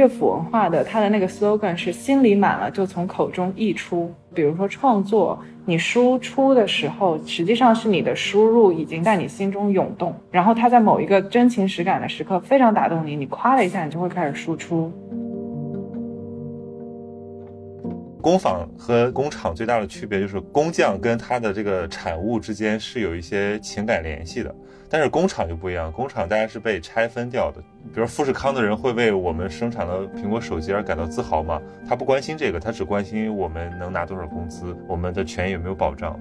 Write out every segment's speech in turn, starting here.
乐府文化的，它的那个 slogan 是“心里满了就从口中溢出”。比如说创作，你输出的时候，实际上是你的输入已经在你心中涌动，然后它在某一个真情实感的时刻非常打动你，你夸了一下，你就会开始输出。工坊和工厂最大的区别就是工匠跟他的这个产物之间是有一些情感联系的，但是工厂就不一样，工厂大家是被拆分掉的。比如富士康的人会为我们生产的苹果手机而感到自豪吗？他不关心这个，他只关心我们能拿多少工资，我们的权益有没有保障。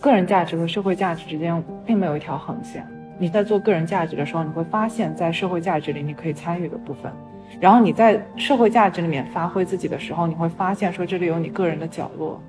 个人价值和社会价值之间并没有一条横线。你在做个人价值的时候，你会发现在社会价值里你可以参与的部分。然后你在社会价值里面发挥自己的时候，你会发现说这里有你个人的角落。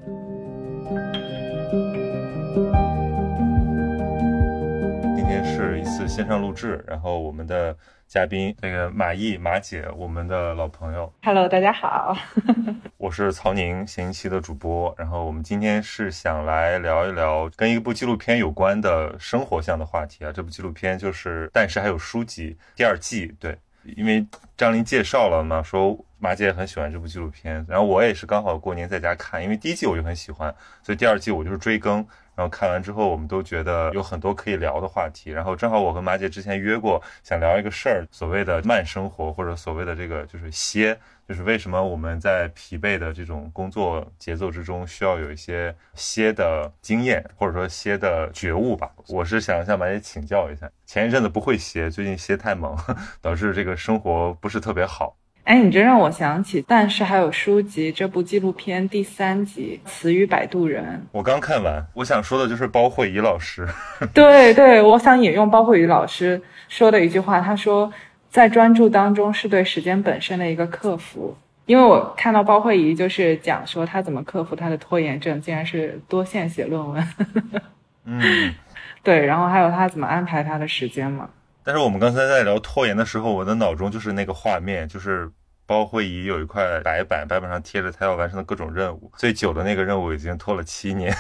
今天是一次线上录制，然后我们的嘉宾那个马毅马姐，我们的老朋友。Hello，大家好，我是曹宁，闲期的主播。然后我们今天是想来聊一聊跟一部纪录片有关的生活向的话题啊。这部纪录片就是《但是还有书籍》第二季，对。因为张琳介绍了嘛，说马姐很喜欢这部纪录片，然后我也是刚好过年在家看，因为第一季我就很喜欢，所以第二季我就是追更，然后看完之后我们都觉得有很多可以聊的话题，然后正好我和马姐之前约过，想聊一个事儿，所谓的慢生活或者所谓的这个就是歇。就是为什么我们在疲惫的这种工作节奏之中，需要有一些歇的经验，或者说歇的觉悟吧。我是想向马姐请教一下，前一阵子不会歇，最近歇太猛，导致这个生活不是特别好。哎，你这让我想起，但是还有书籍这部纪录片第三集《词语摆渡人》，我刚看完，我想说的就是包慧怡老师。对对，我想引用包慧怡老师说的一句话，他说。在专注当中是对时间本身的一个克服，因为我看到包慧怡就是讲说她怎么克服她的拖延症，竟然是多线写论文。嗯，对，然后还有她怎么安排她的时间嘛。但是我们刚才在聊拖延的时候，我的脑中就是那个画面，就是包慧怡有一块白板，白板上贴着她要完成的各种任务，最久的那个任务已经拖了七年，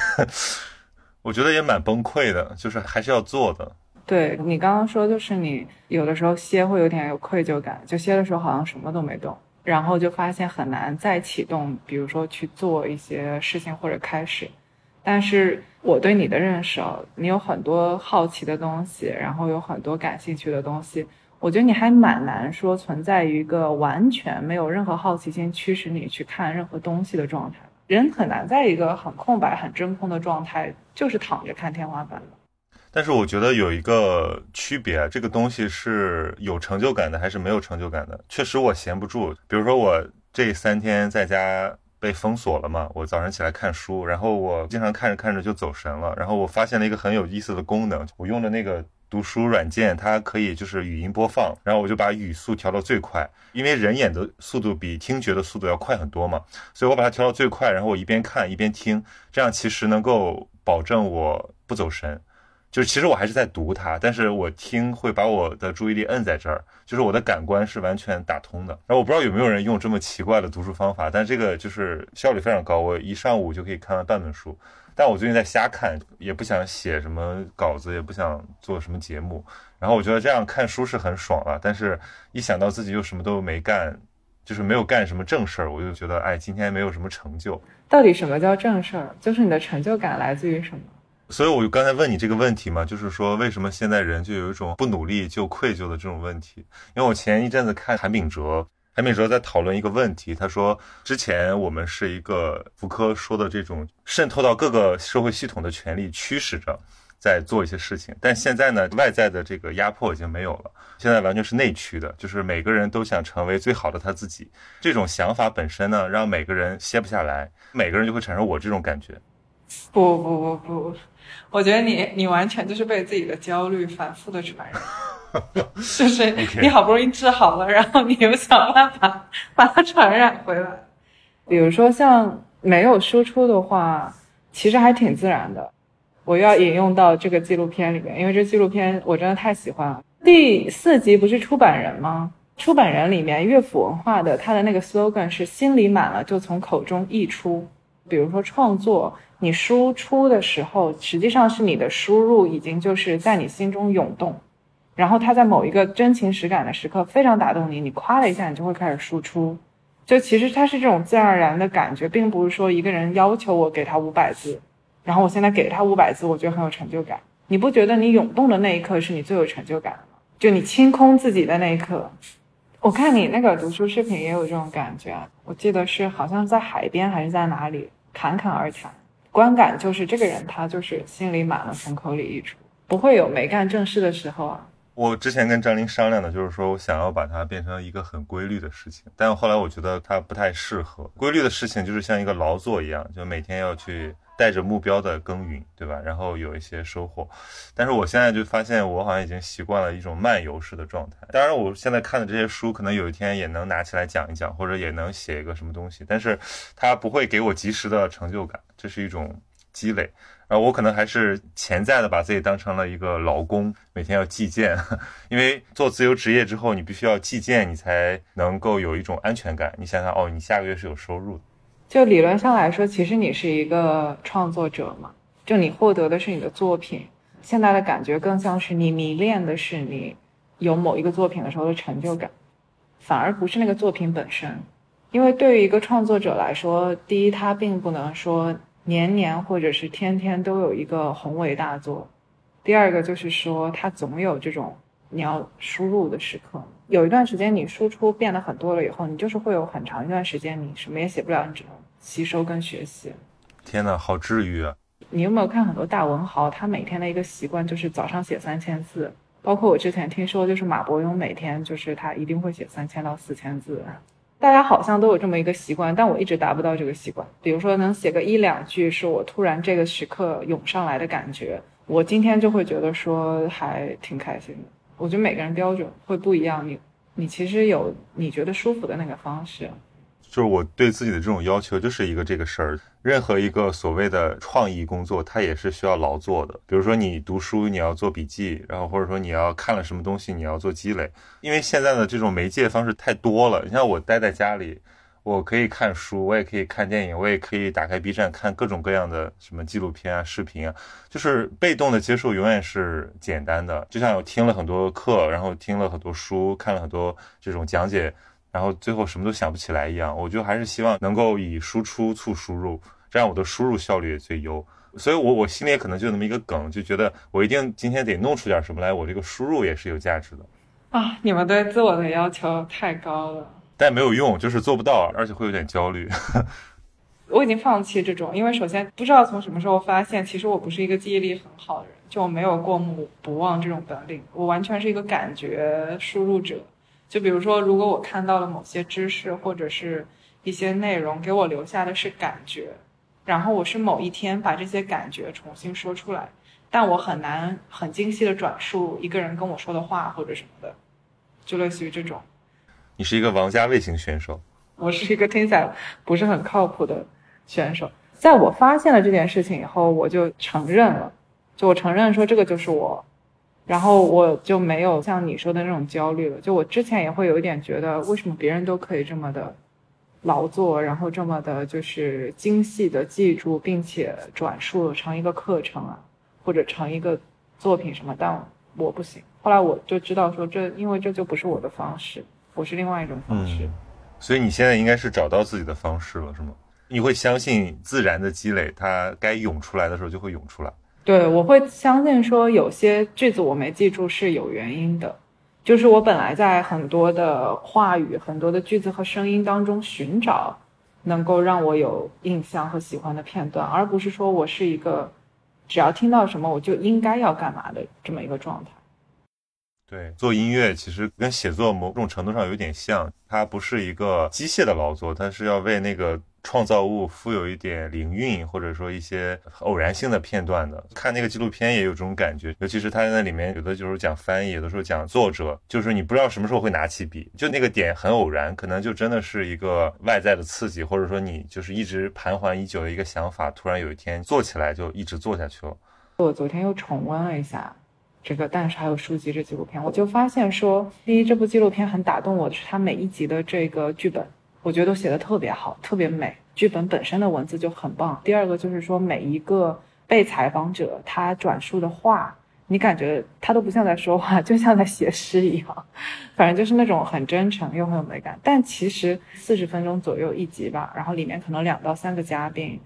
我觉得也蛮崩溃的，就是还是要做的。对你刚刚说，就是你有的时候歇会有点有愧疚感，就歇的时候好像什么都没动，然后就发现很难再启动，比如说去做一些事情或者开始。但是我对你的认识啊，你有很多好奇的东西，然后有很多感兴趣的东西，我觉得你还蛮难说存在一个完全没有任何好奇心驱使你去看任何东西的状态。人很难在一个很空白、很真空的状态，就是躺着看天花板的。但是我觉得有一个区别，这个东西是有成就感的还是没有成就感的？确实我闲不住，比如说我这三天在家被封锁了嘛，我早上起来看书，然后我经常看着看着就走神了，然后我发现了一个很有意思的功能，我用的那个读书软件，它可以就是语音播放，然后我就把语速调到最快，因为人眼的速度比听觉的速度要快很多嘛，所以我把它调到最快，然后我一边看一边听，这样其实能够保证我不走神。就是其实我还是在读它，但是我听会把我的注意力摁在这儿，就是我的感官是完全打通的。然后我不知道有没有人用这么奇怪的读书方法，但这个就是效率非常高，我一上午就可以看完半本书。但我最近在瞎看，也不想写什么稿子，也不想做什么节目。然后我觉得这样看书是很爽了，但是一想到自己又什么都没干，就是没有干什么正事儿，我就觉得哎，今天没有什么成就。到底什么叫正事儿？就是你的成就感来自于什么？所以，我刚才问你这个问题嘛，就是说，为什么现在人就有一种不努力就愧疚的这种问题？因为我前一阵子看韩炳哲，韩炳哲在讨论一个问题，他说，之前我们是一个福柯说的这种渗透到各个社会系统的权利驱使着在做一些事情，但现在呢，外在的这个压迫已经没有了，现在完全是内驱的，就是每个人都想成为最好的他自己。这种想法本身呢，让每个人歇不下来，每个人就会产生我这种感觉。不不不不。我觉得你你完全就是被自己的焦虑反复的传染，就是你好不容易治好了，然后你又想办法把它传染回来。比如说像没有输出的话，其实还挺自然的。我要引用到这个纪录片里面，因为这纪录片我真的太喜欢了。第四集不是出版人吗？出版人里面乐府文化的他的那个 slogan 是“心里满了就从口中溢出”。比如说创作。你输出的时候，实际上是你的输入已经就是在你心中涌动，然后他在某一个真情实感的时刻非常打动你，你夸了一下，你就会开始输出。就其实它是这种自然而然的感觉，并不是说一个人要求我给他五百字，然后我现在给他五百字，我觉得很有成就感。你不觉得你涌动的那一刻是你最有成就感的吗？就你清空自己的那一刻。我看你那个读书视频也有这种感觉，我记得是好像在海边还是在哪里侃侃而谈，观感就是这个人他就是心里满了，从口里溢出，不会有没干正事的时候啊。我之前跟张琳商量的就是说我想要把它变成一个很规律的事情，但后来我觉得它不太适合。规律的事情就是像一个劳作一样，就每天要去。带着目标的耕耘，对吧？然后有一些收获，但是我现在就发现，我好像已经习惯了一种漫游式的状态。当然，我现在看的这些书，可能有一天也能拿起来讲一讲，或者也能写一个什么东西，但是它不会给我及时的成就感，这是一种积累。然后我可能还是潜在的把自己当成了一个劳工，每天要计件，因为做自由职业之后，你必须要计件，你才能够有一种安全感。你想想，哦，你下个月是有收入的。就理论上来说，其实你是一个创作者嘛，就你获得的是你的作品。现在的感觉更像是你迷恋的是你有某一个作品的时候的成就感，反而不是那个作品本身。因为对于一个创作者来说，第一，他并不能说年年或者是天天都有一个宏伟大作；第二个就是说，他总有这种你要输入的时刻。有一段时间你输出变得很多了以后，你就是会有很长一段时间你什么也写不了，你只能。吸收跟学习，天哪，好治愈啊！你有没有看很多大文豪？他每天的一个习惯就是早上写三千字。包括我之前听说，就是马伯庸每天就是他一定会写三千到四千字。大家好像都有这么一个习惯，但我一直达不到这个习惯。比如说，能写个一两句，是我突然这个时刻涌上来的感觉，我今天就会觉得说还挺开心的。我觉得每个人标准会不一样，你你其实有你觉得舒服的那个方式。就是我对自己的这种要求，就是一个这个事儿。任何一个所谓的创意工作，它也是需要劳作的。比如说你读书，你要做笔记，然后或者说你要看了什么东西，你要做积累。因为现在的这种媒介方式太多了。你像我待在家里，我可以看书，我也可以看电影，我也可以打开 B 站看各种各样的什么纪录片啊、视频啊。就是被动的接受永远是简单的。就像我听了很多课，然后听了很多书，看了很多这种讲解。然后最后什么都想不起来一样，我就还是希望能够以输出促输入，这样我的输入效率也最优。所以，我我心里也可能就那么一个梗，就觉得我一定今天得弄出点什么来，我这个输入也是有价值的。啊，你们对自我的要求太高了，但没有用，就是做不到，而且会有点焦虑。我已经放弃这种，因为首先不知道从什么时候发现，其实我不是一个记忆力很好的人，就没有过目不忘这种本领，我完全是一个感觉输入者。就比如说，如果我看到了某些知识或者是一些内容，给我留下的是感觉，然后我是某一天把这些感觉重新说出来，但我很难很精细的转述一个人跟我说的话或者什么的，就类似于这种。你是一个王家卫型选手，我是一个听起来不是很靠谱的选手。在我发现了这件事情以后，我就承认了，就我承认说这个就是我。然后我就没有像你说的那种焦虑了。就我之前也会有一点觉得，为什么别人都可以这么的劳作，然后这么的就是精细的记住，并且转述成一个课程啊，或者成一个作品什么，但我不行。后来我就知道说，这因为这就不是我的方式，我是另外一种方式。所以你现在应该是找到自己的方式了，是吗？你会相信自然的积累，它该涌出来的时候就会涌出来。对，我会相信说有些句子我没记住是有原因的，就是我本来在很多的话语、很多的句子和声音当中寻找能够让我有印象和喜欢的片段，而不是说我是一个只要听到什么我就应该要干嘛的这么一个状态。对，做音乐其实跟写作某种程度上有点像，它不是一个机械的劳作，它是要为那个。创造物富有一点灵韵，或者说一些偶然性的片段的。看那个纪录片也有这种感觉，尤其是他在那里面有的就是讲翻译，有的时候讲作者，就是你不知道什么时候会拿起笔，就那个点很偶然，可能就真的是一个外在的刺激，或者说你就是一直盘桓已久的一个想法，突然有一天做起来就一直做下去了。我昨天又重温了一下这个《但是还有书籍》这纪录片，我就发现说，第一，这部纪录片很打动我的是它每一集的这个剧本。我觉得都写的特别好，特别美，剧本本身的文字就很棒。第二个就是说，每一个被采访者他转述的话，你感觉他都不像在说话，就像在写诗一样，反正就是那种很真诚又很有美感。但其实四十分钟左右一集吧，然后里面可能两到三个嘉宾，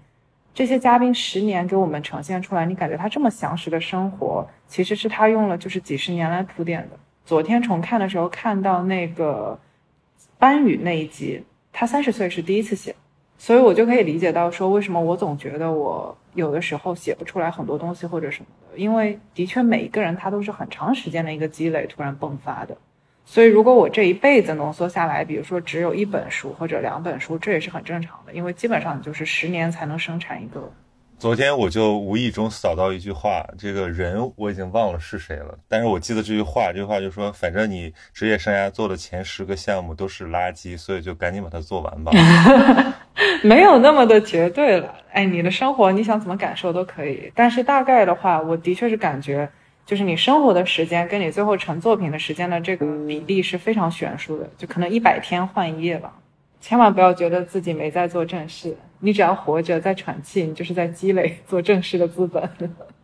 这些嘉宾十年给我们呈现出来，你感觉他这么详实的生活，其实是他用了就是几十年来铺垫的。昨天重看的时候看到那个班宇那一集，他三十岁是第一次写。所以我就可以理解到，说为什么我总觉得我有的时候写不出来很多东西或者什么的，因为的确每一个人他都是很长时间的一个积累突然迸发的。所以如果我这一辈子浓缩下来，比如说只有一本书或者两本书，这也是很正常的，因为基本上就是十年才能生产一个。昨天我就无意中扫到一句话，这个人我已经忘了是谁了，但是我记得这句话，这句话就说，反正你职业生涯做的前十个项目都是垃圾，所以就赶紧把它做完吧。没有那么的绝对了，哎，你的生活你想怎么感受都可以，但是大概的话，我的确是感觉，就是你生活的时间跟你最后成作品的时间的这个比例是非常悬殊的，就可能一百天换一夜吧。千万不要觉得自己没在做正事。你只要活着，在喘气，你就是在积累做正事的资本。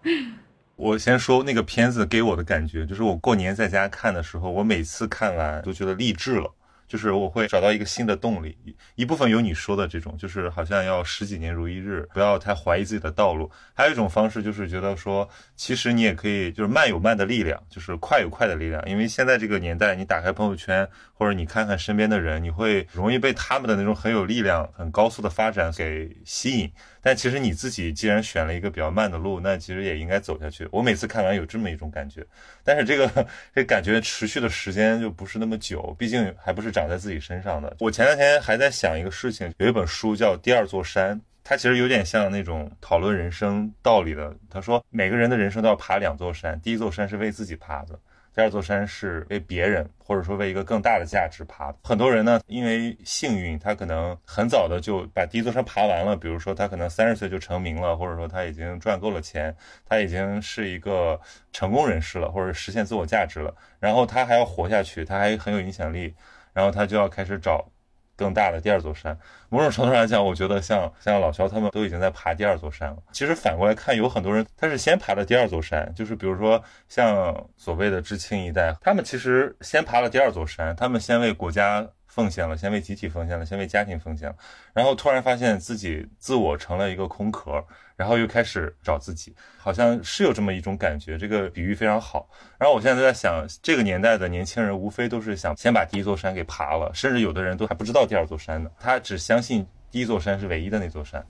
我先说那个片子给我的感觉，就是我过年在家看的时候，我每次看完都觉得励志了。就是我会找到一个新的动力，一部分有你说的这种，就是好像要十几年如一日，不要太怀疑自己的道路。还有一种方式就是觉得说，其实你也可以，就是慢有慢的力量，就是快有快的力量。因为现在这个年代，你打开朋友圈或者你看看身边的人，你会容易被他们的那种很有力量、很高速的发展给吸引。但其实你自己既然选了一个比较慢的路，那其实也应该走下去。我每次看完有这么一种感觉，但是这个这感觉持续的时间就不是那么久，毕竟还不是长在自己身上的。我前两天还在想一个事情，有一本书叫《第二座山》，它其实有点像那种讨论人生道理的。他说每个人的人生都要爬两座山，第一座山是为自己爬的。第二座山是为别人，或者说为一个更大的价值爬。很多人呢，因为幸运，他可能很早的就把第一座山爬完了。比如说，他可能三十岁就成名了，或者说他已经赚够了钱，他已经是一个成功人士了，或者实现自我价值了。然后他还要活下去，他还很有影响力，然后他就要开始找。更大的第二座山，某种程度上来讲，我觉得像像老肖他们都已经在爬第二座山了。其实反过来看，有很多人他是先爬了第二座山，就是比如说像所谓的知青一代，他们其实先爬了第二座山，他们先为国家。奉献了，先为集体奉献了，先为家庭奉献了，然后突然发现自己自我成了一个空壳，然后又开始找自己，好像是有这么一种感觉。这个比喻非常好。然后我现在在想，这个年代的年轻人无非都是想先把第一座山给爬了，甚至有的人都还不知道第二座山呢，他只相信第一座山是唯一的那座山。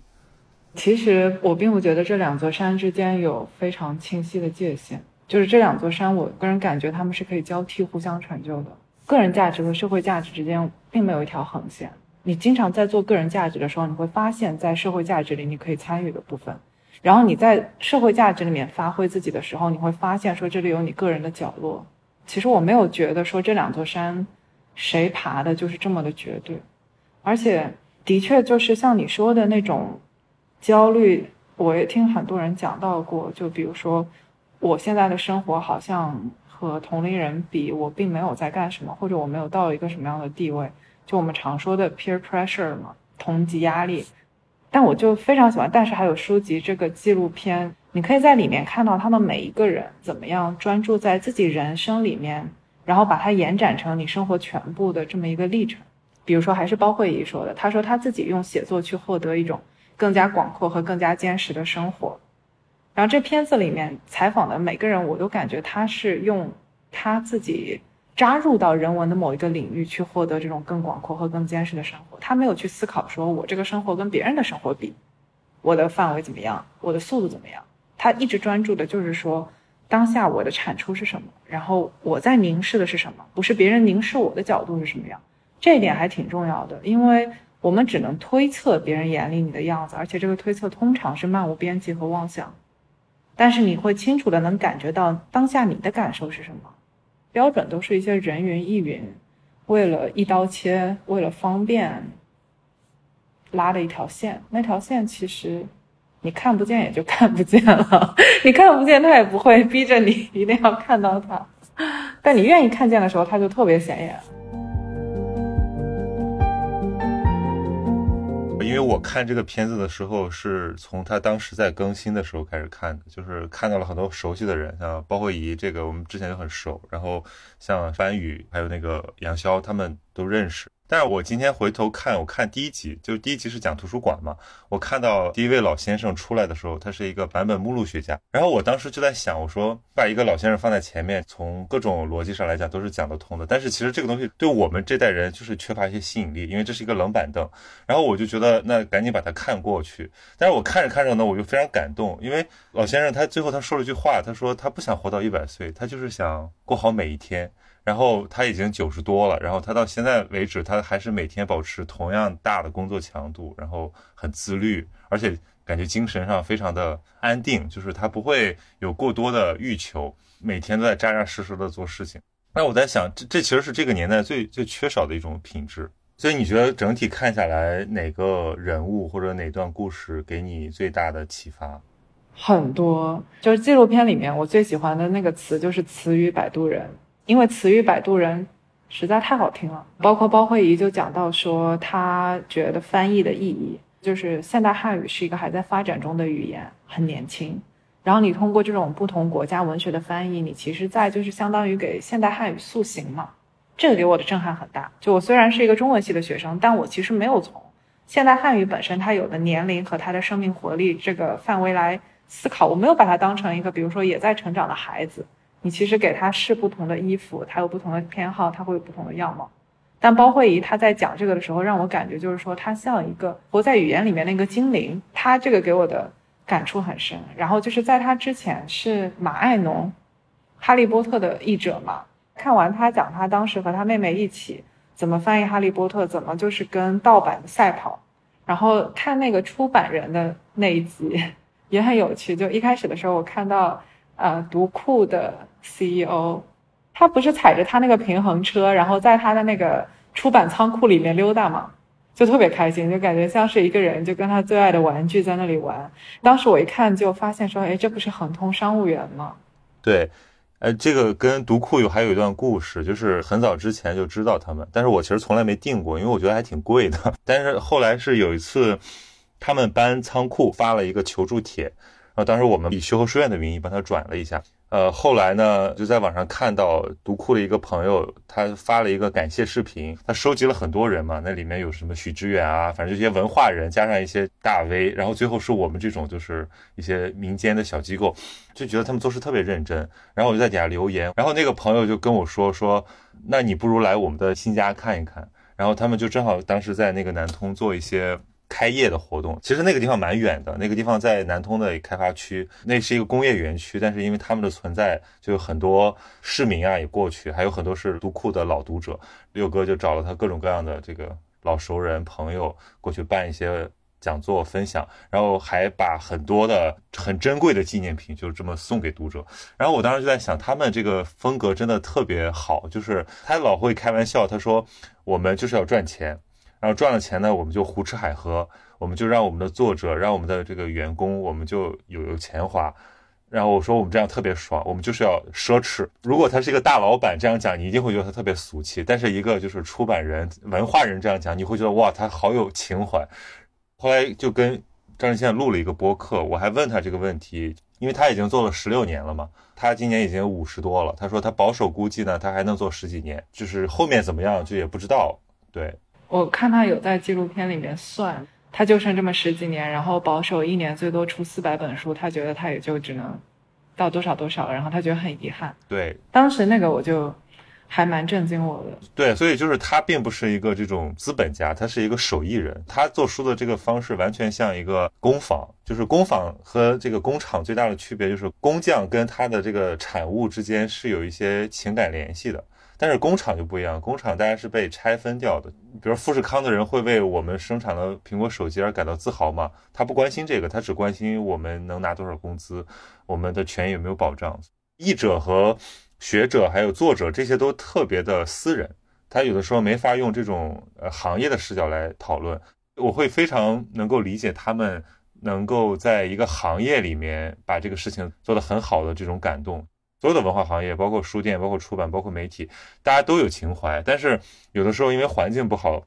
其实我并不觉得这两座山之间有非常清晰的界限，就是这两座山，我个人感觉他们是可以交替互相成就的。个人价值和社会价值之间并没有一条横线。你经常在做个人价值的时候，你会发现在社会价值里你可以参与的部分，然后你在社会价值里面发挥自己的时候，你会发现说这里有你个人的角落。其实我没有觉得说这两座山谁爬的就是这么的绝对，而且的确就是像你说的那种焦虑，我也听很多人讲到过。就比如说我现在的生活好像。和同龄人比，我并没有在干什么，或者我没有到一个什么样的地位，就我们常说的 peer pressure 嘛，同级压力。但我就非常喜欢，但是还有书籍这个纪录片，你可以在里面看到他们每一个人怎么样专注在自己人生里面，然后把它延展成你生活全部的这么一个历程。比如说，还是包慧仪说的，他说他自己用写作去获得一种更加广阔和更加坚实的生活。然后这片子里面采访的每个人，我都感觉他是用他自己扎入到人文的某一个领域去获得这种更广阔和更坚实的生活。他没有去思考说我这个生活跟别人的生活比，我的范围怎么样，我的速度怎么样。他一直专注的就是说当下我的产出是什么，然后我在凝视的是什么，不是别人凝视我的角度是什么样。这一点还挺重要的，因为我们只能推测别人眼里你的样子，而且这个推测通常是漫无边际和妄想。但是你会清楚的能感觉到当下你的感受是什么，标准都是一些人云亦云，为了一刀切，为了方便拉的一条线。那条线其实你看不见也就看不见了，你看不见它也不会逼着你一定要看到它，但你愿意看见的时候，它就特别显眼。因为我看这个片子的时候是从他当时在更新的时候开始看的，就是看到了很多熟悉的人，像包括以这个我们之前就很熟，然后像番宇还有那个杨潇他们都认识。但是我今天回头看，我看第一集，就第一集是讲图书馆嘛。我看到第一位老先生出来的时候，他是一个版本目录学家。然后我当时就在想，我说把一个老先生放在前面，从各种逻辑上来讲都是讲得通的。但是其实这个东西对我们这代人就是缺乏一些吸引力，因为这是一个冷板凳。然后我就觉得那赶紧把它看过去。但是我看着看着呢，我就非常感动，因为老先生他最后他说了一句话，他说他不想活到一百岁，他就是想过好每一天。然后他已经九十多了，然后他到现在为止，他还是每天保持同样大的工作强度，然后很自律，而且感觉精神上非常的安定，就是他不会有过多的欲求，每天都在扎扎实实的做事情。那我在想，这这其实是这个年代最最缺少的一种品质。所以你觉得整体看下来，哪个人物或者哪段故事给你最大的启发？很多，就是纪录片里面我最喜欢的那个词就是“词语摆渡人”。因为词语摆渡人实在太好听了，包括包慧仪就讲到说，他觉得翻译的意义就是现代汉语是一个还在发展中的语言，很年轻。然后你通过这种不同国家文学的翻译，你其实在就是相当于给现代汉语塑形嘛。这个给我的震撼很大。就我虽然是一个中文系的学生，但我其实没有从现代汉语本身它有的年龄和它的生命活力这个范围来思考，我没有把它当成一个比如说也在成长的孩子。你其实给他试不同的衣服，他有不同的偏好，他会有不同的样貌。但包慧仪他在讲这个的时候，让我感觉就是说，他像一个活在语言里面那个精灵。他这个给我的感触很深。然后就是在他之前是马爱农，哈利波特的译者嘛。看完他讲他当时和他妹妹一起怎么翻译哈利波特，怎么就是跟盗版的赛跑。然后看那个出版人的那一集 也很有趣。就一开始的时候，我看到呃读库的。CEO，他不是踩着他那个平衡车，然后在他的那个出版仓库里面溜达嘛，就特别开心，就感觉像是一个人，就跟他最爱的玩具在那里玩。当时我一看就发现说，哎，这不是恒通商务园吗？对，呃，这个跟读库有还有一段故事，就是很早之前就知道他们，但是我其实从来没订过，因为我觉得还挺贵的。但是后来是有一次，他们搬仓库发了一个求助帖，然后当时我们以修和书院的名义帮他转了一下。呃，后来呢，就在网上看到读库的一个朋友，他发了一个感谢视频，他收集了很多人嘛，那里面有什么许知远啊，反正这些文化人，加上一些大 V，然后最后是我们这种就是一些民间的小机构，就觉得他们做事特别认真，然后我就在底下留言，然后那个朋友就跟我说说，那你不如来我们的新家看一看，然后他们就正好当时在那个南通做一些。开业的活动，其实那个地方蛮远的，那个地方在南通的开发区，那是一个工业园区，但是因为他们的存在，就有很多市民啊也过去，还有很多是读库的老读者，六哥就找了他各种各样的这个老熟人朋友过去办一些讲座分享，然后还把很多的很珍贵的纪念品就这么送给读者，然后我当时就在想，他们这个风格真的特别好，就是他老会开玩笑，他说我们就是要赚钱。然后赚了钱呢，我们就胡吃海喝，我们就让我们的作者，让我们的这个员工，我们就有有钱花。然后我说我们这样特别爽，我们就是要奢侈。如果他是一个大老板这样讲，你一定会觉得他特别俗气。但是一个就是出版人、文化人这样讲，你会觉得哇，他好有情怀。后来就跟张志宪录了一个播客，我还问他这个问题，因为他已经做了十六年了嘛，他今年已经五十多了。他说他保守估计呢，他还能做十几年，就是后面怎么样就也不知道。对。我看他有在纪录片里面算，他就剩这么十几年，然后保守一年最多出四百本书，他觉得他也就只能到多少多少，然后他觉得很遗憾。对，当时那个我就还蛮震惊我的。对，所以就是他并不是一个这种资本家，他是一个手艺人。他做书的这个方式完全像一个工坊，就是工坊和这个工厂最大的区别就是工匠跟他的这个产物之间是有一些情感联系的。但是工厂就不一样，工厂大家是被拆分掉的。比如富士康的人会为我们生产的苹果手机而感到自豪吗？他不关心这个，他只关心我们能拿多少工资，我们的权益有没有保障。译者和学者还有作者这些都特别的私人，他有的时候没法用这种呃行业的视角来讨论。我会非常能够理解他们能够在一个行业里面把这个事情做得很好的这种感动。所有的文化行业，包括书店、包括出版、包括媒体，大家都有情怀。但是有的时候因为环境不好，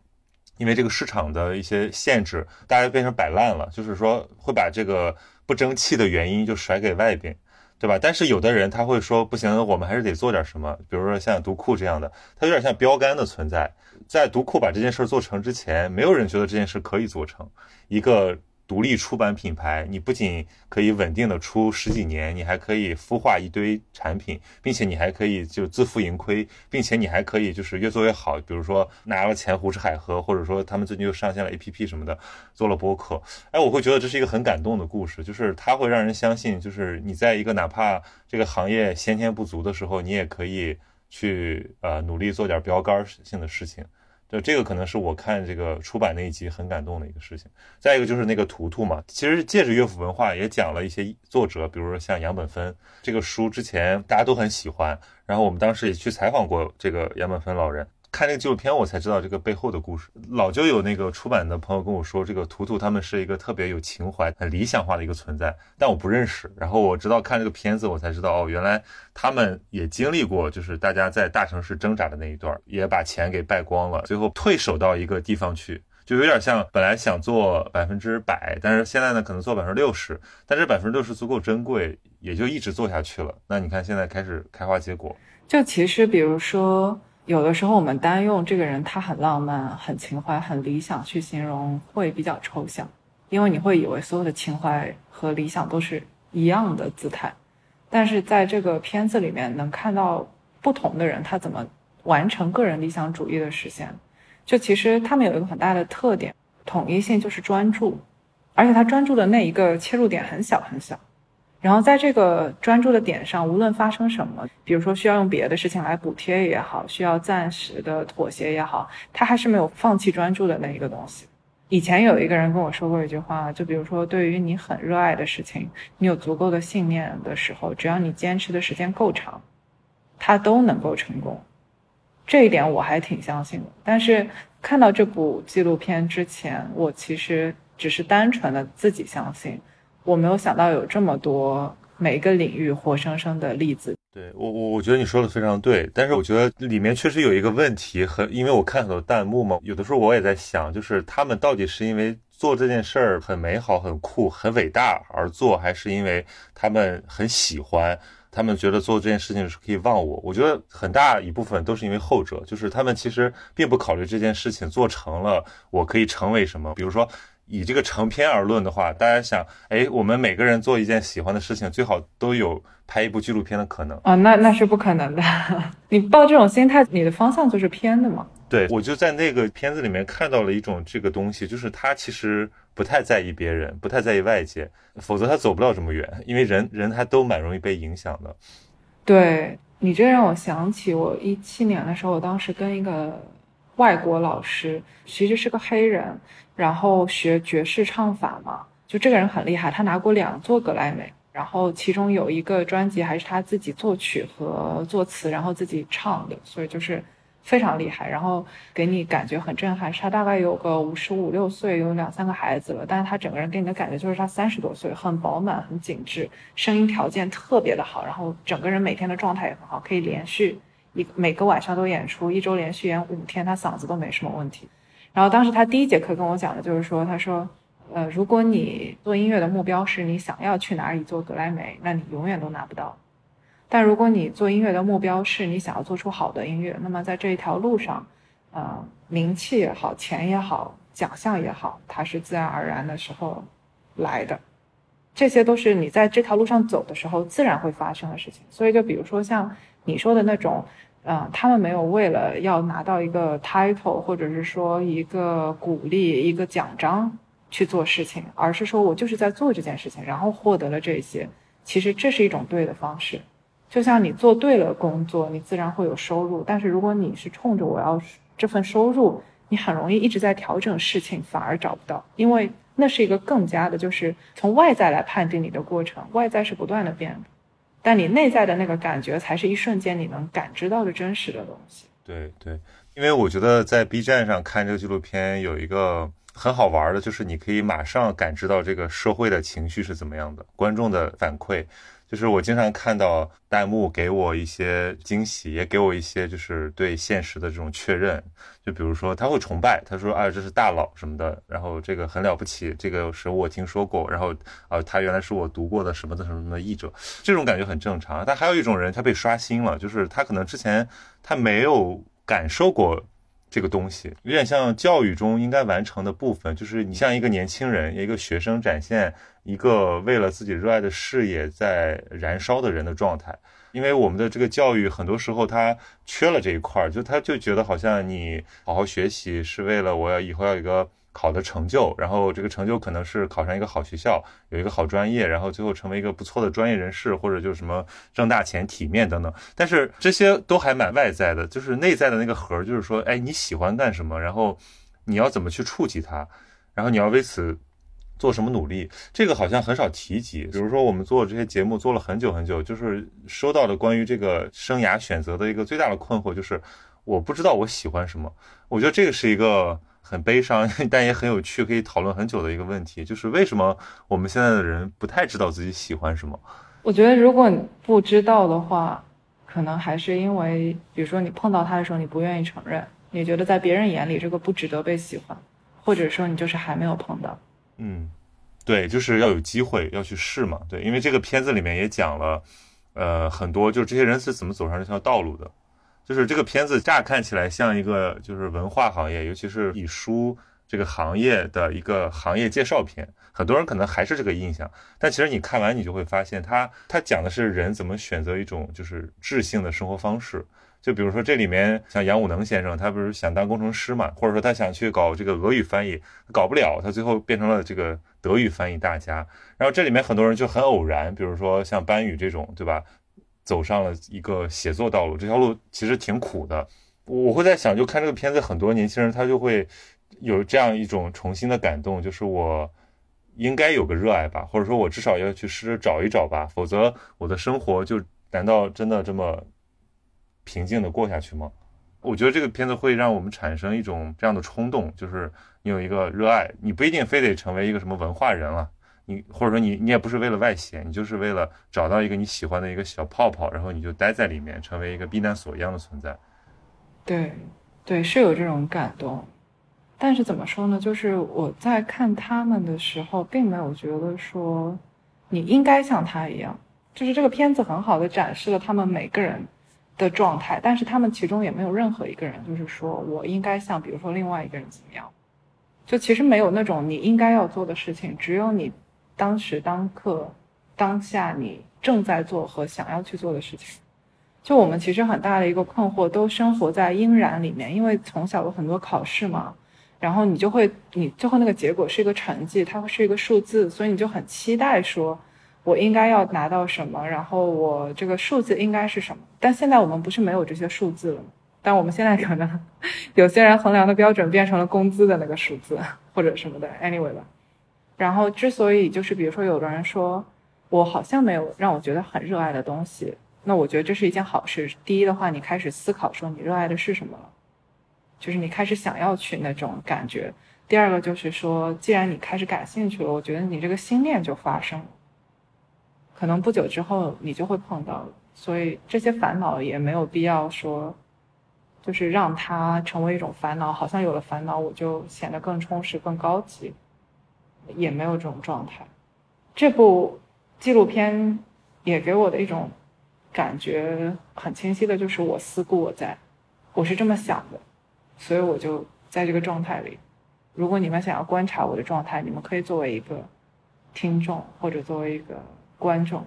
因为这个市场的一些限制，大家变成摆烂了，就是说会把这个不争气的原因就甩给外边，对吧？但是有的人他会说，不行，我们还是得做点什么，比如说像读库这样的，它有点像标杆的存在，在读库把这件事做成之前，没有人觉得这件事可以做成一个。独立出版品牌，你不仅可以稳定的出十几年，你还可以孵化一堆产品，并且你还可以就自负盈亏，并且你还可以就是越做越好。比如说拿了钱胡吃海喝，或者说他们最近又上线了 APP 什么的，做了播客。哎，我会觉得这是一个很感动的故事，就是它会让人相信，就是你在一个哪怕这个行业先天不足的时候，你也可以去呃努力做点标杆性的事情。就这个可能是我看这个出版那一集很感动的一个事情。再一个就是那个图图嘛，其实借着乐府文化也讲了一些作者，比如说像杨本芬这个书之前大家都很喜欢，然后我们当时也去采访过这个杨本芬老人。看这个纪录片，我才知道这个背后的故事。老就有那个出版的朋友跟我说，这个图图他们是一个特别有情怀、很理想化的一个存在，但我不认识。然后我直到看这个片子，我才知道哦，原来他们也经历过，就是大家在大城市挣扎的那一段，也把钱给败光了，最后退守到一个地方去，就有点像本来想做百分之百，但是现在呢可能做百分之六十，但这百分之六十足够珍贵，也就一直做下去了。那你看现在开始开花结果，就其实比如说。有的时候，我们单用这个人他很浪漫、很情怀、很理想去形容，会比较抽象，因为你会以为所有的情怀和理想都是一样的姿态。但是在这个片子里面，能看到不同的人他怎么完成个人理想主义的实现。就其实他们有一个很大的特点，统一性就是专注，而且他专注的那一个切入点很小很小。然后在这个专注的点上，无论发生什么，比如说需要用别的事情来补贴也好，需要暂时的妥协也好，他还是没有放弃专注的那一个东西。以前有一个人跟我说过一句话，就比如说，对于你很热爱的事情，你有足够的信念的时候，只要你坚持的时间够长，他都能够成功。这一点我还挺相信的。但是看到这部纪录片之前，我其实只是单纯的自己相信。我没有想到有这么多每一个领域活生生的例子。对我，我我觉得你说的非常对，但是我觉得里面确实有一个问题，很因为我看很多弹幕嘛，有的时候我也在想，就是他们到底是因为做这件事儿很美好、很酷、很伟大而做，还是因为他们很喜欢，他们觉得做这件事情是可以忘我？我觉得很大一部分都是因为后者，就是他们其实并不考虑这件事情做成了我可以成为什么，比如说。以这个成片而论的话，大家想，哎，我们每个人做一件喜欢的事情，最好都有拍一部纪录片的可能啊，那那是不可能的。你抱这种心态，你的方向就是偏的嘛。对，我就在那个片子里面看到了一种这个东西，就是他其实不太在意别人，不太在意外界，否则他走不了这么远，因为人人还都蛮容易被影响的。对你这让我想起我一七年的时候，我当时跟一个外国老师，其实是个黑人。然后学爵士唱法嘛，就这个人很厉害，他拿过两座格莱美，然后其中有一个专辑还是他自己作曲和作词，然后自己唱的，所以就是非常厉害。然后给你感觉很震撼，是他大概有个五十五六岁，有两三个孩子了，但是他整个人给你的感觉就是他三十多岁，很饱满，很紧致，声音条件特别的好，然后整个人每天的状态也很好，可以连续一每个晚上都演出，一周连续演五天，他嗓子都没什么问题。然后当时他第一节课跟我讲的就是说，他说，呃，如果你做音乐的目标是你想要去哪里做格莱美，那你永远都拿不到。但如果你做音乐的目标是你想要做出好的音乐，那么在这一条路上，呃，名气也好，钱也好，奖项也好，它是自然而然的时候来的。这些都是你在这条路上走的时候自然会发生的事情。所以就比如说像你说的那种。嗯，他们没有为了要拿到一个 title，或者是说一个鼓励、一个奖章去做事情，而是说我就是在做这件事情，然后获得了这些。其实这是一种对的方式。就像你做对了工作，你自然会有收入。但是如果你是冲着我要这份收入，你很容易一直在调整事情，反而找不到，因为那是一个更加的，就是从外在来判定你的过程，外在是不断的变的。但你内在的那个感觉，才是一瞬间你能感知到的真实的东西。对对，因为我觉得在 B 站上看这个纪录片，有一个很好玩的，就是你可以马上感知到这个社会的情绪是怎么样的，观众的反馈。就是我经常看到弹幕给我一些惊喜，也给我一些就是对现实的这种确认。就比如说他会崇拜，他说啊这是大佬什么的，然后这个很了不起，这个是我听说过，然后啊他原来是我读过的什么的什么什么译者，这种感觉很正常。但还有一种人他被刷新了，就是他可能之前他没有感受过。这个东西有点像教育中应该完成的部分，就是你像一个年轻人、一个学生，展现一个为了自己热爱的事业在燃烧的人的状态。因为我们的这个教育很多时候它缺了这一块儿，就他就觉得好像你好好学习是为了我要以后要一个。好的成就，然后这个成就可能是考上一个好学校，有一个好专业，然后最后成为一个不错的专业人士，或者就是什么挣大钱、体面等等。但是这些都还蛮外在的，就是内在的那个核，就是说，哎，你喜欢干什么？然后你要怎么去触及它？然后你要为此做什么努力？这个好像很少提及。比如说，我们做这些节目做了很久很久，就是收到的关于这个生涯选择的一个最大的困惑，就是我不知道我喜欢什么。我觉得这个是一个。很悲伤，但也很有趣，可以讨论很久的一个问题，就是为什么我们现在的人不太知道自己喜欢什么？我觉得如果你不知道的话，可能还是因为，比如说你碰到他的时候，你不愿意承认，你觉得在别人眼里这个不值得被喜欢，或者说你就是还没有碰到。嗯，对，就是要有机会要去试嘛。对，因为这个片子里面也讲了，呃，很多就是这些人是怎么走上这条道路的。就是这个片子乍看起来像一个就是文化行业，尤其是以书这个行业的一个行业介绍片，很多人可能还是这个印象。但其实你看完，你就会发现，它它讲的是人怎么选择一种就是智性的生活方式。就比如说这里面像杨武能先生，他不是想当工程师嘛，或者说他想去搞这个俄语翻译，搞不了，他最后变成了这个德语翻译大家。然后这里面很多人就很偶然，比如说像班宇这种，对吧？走上了一个写作道路，这条路其实挺苦的。我会在想，就看这个片子，很多年轻人他就会有这样一种重新的感动，就是我应该有个热爱吧，或者说我至少要去试着找一找吧，否则我的生活就难道真的这么平静的过下去吗？我觉得这个片子会让我们产生一种这样的冲动，就是你有一个热爱，你不一定非得成为一个什么文化人了。你或者说你你也不是为了外显，你就是为了找到一个你喜欢的一个小泡泡，然后你就待在里面，成为一个避难所一样的存在。对，对，是有这种感动。但是怎么说呢？就是我在看他们的时候，并没有觉得说你应该像他一样。就是这个片子很好的展示了他们每个人的状态，但是他们其中也没有任何一个人就是说我应该像比如说另外一个人怎么样。就其实没有那种你应该要做的事情，只有你。当时当刻，当下你正在做和想要去做的事情，就我们其实很大的一个困惑，都生活在应然里面，因为从小有很多考试嘛，然后你就会，你最后那个结果是一个成绩，它会是一个数字，所以你就很期待说，我应该要拿到什么，然后我这个数字应该是什么。但现在我们不是没有这些数字了，但我们现在可能 有些人衡量的标准变成了工资的那个数字或者什么的，anyway 吧。然后，之所以就是比如说，有的人说我好像没有让我觉得很热爱的东西，那我觉得这是一件好事。第一的话，你开始思考说你热爱的是什么了，就是你开始想要去那种感觉。第二个就是说，既然你开始感兴趣了，我觉得你这个心念就发生了，可能不久之后你就会碰到了。所以这些烦恼也没有必要说，就是让它成为一种烦恼，好像有了烦恼我就显得更充实、更高级。也没有这种状态。这部纪录片也给我的一种感觉很清晰的，就是我思故我在，我是这么想的，所以我就在这个状态里。如果你们想要观察我的状态，你们可以作为一个听众或者作为一个观众，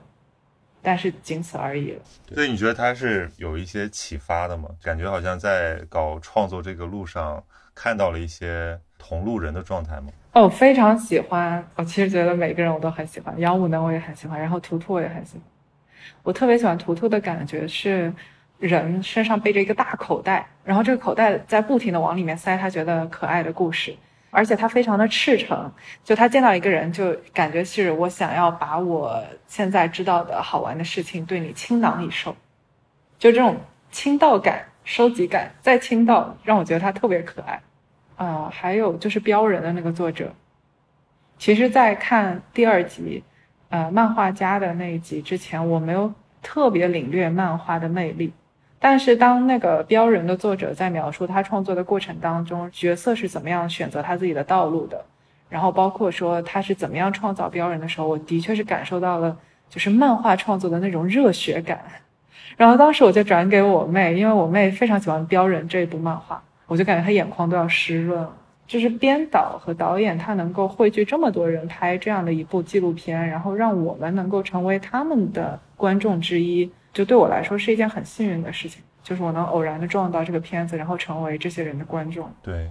但是仅此而已了。所以你觉得他是有一些启发的吗？感觉好像在搞创作这个路上看到了一些同路人的状态吗？哦，非常喜欢。我其实觉得每个人我都很喜欢，杨武能我也很喜欢，然后图图我也很喜欢。我特别喜欢图图的感觉是，人身上背着一个大口袋，然后这个口袋在不停的往里面塞他觉得可爱的故事，而且他非常的赤诚，就他见到一个人就感觉是我想要把我现在知道的好玩的事情对你倾囊以授，就这种倾倒感、收集感再倾倒，让我觉得他特别可爱。啊，还有就是标人的那个作者，其实，在看第二集，呃，漫画家的那一集之前，我没有特别领略漫画的魅力。但是，当那个标人的作者在描述他创作的过程当中，角色是怎么样选择他自己的道路的，然后包括说他是怎么样创造标人的时候，我的确是感受到了就是漫画创作的那种热血感。然后当时我就转给我妹，因为我妹非常喜欢标人这一部漫画，我就感觉他眼眶都要湿润了。就是编导和导演他能够汇聚这么多人拍这样的一部纪录片，然后让我们能够成为他们的观众之一。就对我来说是一件很幸运的事情，就是我能偶然的撞到这个片子，然后成为这些人的观众。对，